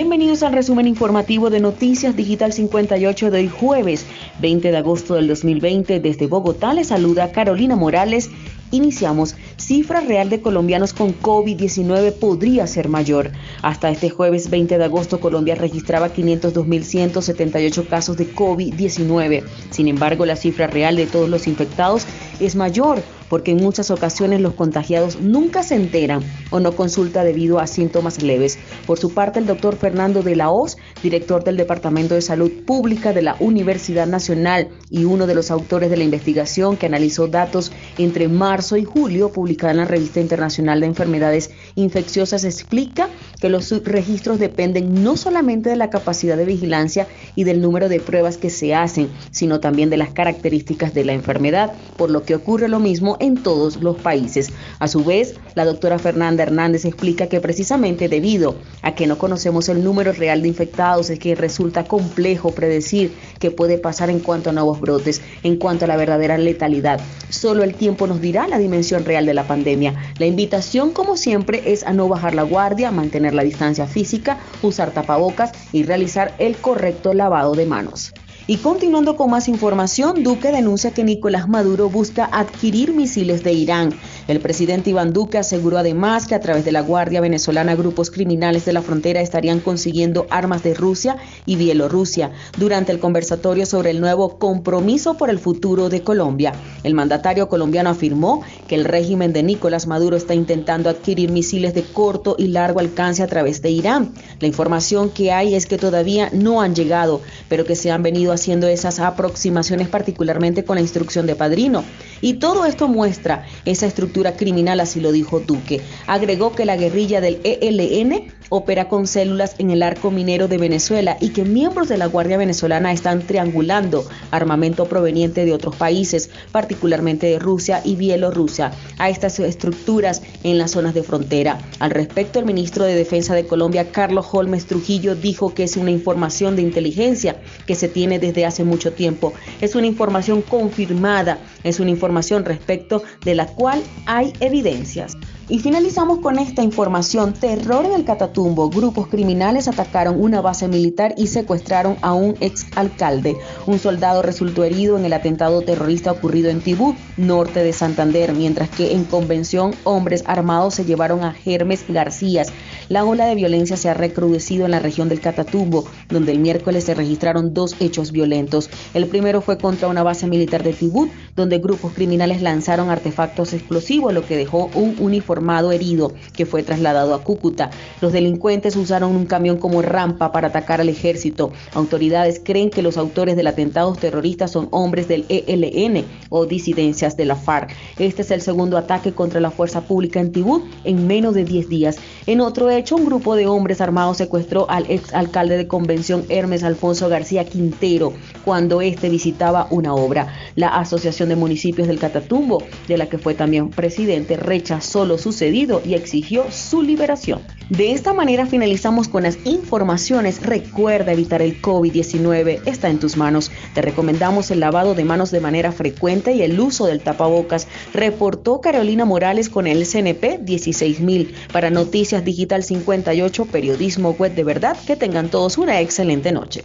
Bienvenidos al resumen informativo de Noticias Digital 58 de hoy jueves 20 de agosto del 2020. Desde Bogotá les saluda Carolina Morales. Iniciamos. Cifra real de colombianos con COVID-19 podría ser mayor. Hasta este jueves 20 de agosto Colombia registraba 502.178 casos de COVID-19. Sin embargo, la cifra real de todos los infectados es mayor porque en muchas ocasiones los contagiados nunca se enteran o no consulta debido a síntomas leves. Por su parte, el doctor Fernando de la Hoz, director del Departamento de Salud Pública de la Universidad Nacional y uno de los autores de la investigación que analizó datos entre marzo y julio publicada en la Revista Internacional de Enfermedades Infecciosas, explica que los registros dependen no solamente de la capacidad de vigilancia y del número de pruebas que se hacen, sino también de las características de la enfermedad, por lo que ocurre lo mismo en todos los países. A su vez, la doctora Fernanda Hernández explica que precisamente debido a que no conocemos el número real de infectados es que resulta complejo predecir qué puede pasar en cuanto a nuevos brotes, en cuanto a la verdadera letalidad. Solo el tiempo nos dirá la dimensión real de la pandemia. La invitación, como siempre, es a no bajar la guardia, mantener la distancia física, usar tapabocas y realizar el correcto lavado de manos. Y continuando con más información, Duque denuncia que Nicolás Maduro busca adquirir misiles de Irán. El presidente Iván Duque aseguró además que a través de la Guardia Venezolana grupos criminales de la frontera estarían consiguiendo armas de Rusia y Bielorrusia durante el conversatorio sobre el nuevo compromiso por el futuro de Colombia. El mandatario colombiano afirmó que el régimen de Nicolás Maduro está intentando adquirir misiles de corto y largo alcance a través de Irán. La información que hay es que todavía no han llegado, pero que se han venido haciendo esas aproximaciones particularmente con la instrucción de Padrino. Y todo esto muestra esa estructura criminal, así lo dijo Duque. Agregó que la guerrilla del ELN opera con células en el arco minero de Venezuela y que miembros de la Guardia Venezolana están triangulando armamento proveniente de otros países, particularmente de Rusia y Bielorrusia, a estas estructuras en las zonas de frontera. Al respecto, el ministro de Defensa de Colombia, Carlos Holmes Trujillo, dijo que es una información de inteligencia que se tiene desde hace mucho tiempo. Es una información confirmada, es una información respecto de la cual hay evidencias. Y finalizamos con esta información. Terror en el Catatumbo. Grupos criminales atacaron una base militar y secuestraron a un ex alcalde. Un soldado resultó herido en el atentado terrorista ocurrido en Tibú, norte de Santander, mientras que en Convención hombres armados se llevaron a Hermes García. La ola de violencia se ha recrudecido en la región del Catatumbo, donde el miércoles se registraron dos hechos violentos. El primero fue contra una base militar de Tibú, donde grupos criminales lanzaron artefactos explosivos, lo que dejó un uniforme herido que fue trasladado a Cúcuta. Los delincuentes usaron un camión como rampa para atacar al ejército. Autoridades creen que los autores del atentado terroristas son hombres del ELN o disidencias de la FARC. Este es el segundo ataque contra la fuerza pública en Tibú en menos de 10 días. En otro hecho, un grupo de hombres armados secuestró al ex alcalde de convención Hermes Alfonso García Quintero cuando éste visitaba una obra. La Asociación de Municipios del Catatumbo, de la que fue también presidente, rechazó los sucedido y exigió su liberación. De esta manera finalizamos con las informaciones. Recuerda evitar el COVID-19, está en tus manos. Te recomendamos el lavado de manos de manera frecuente y el uso del tapabocas. Reportó Carolina Morales con el CNP 16000 para Noticias Digital 58, periodismo web de verdad. Que tengan todos una excelente noche.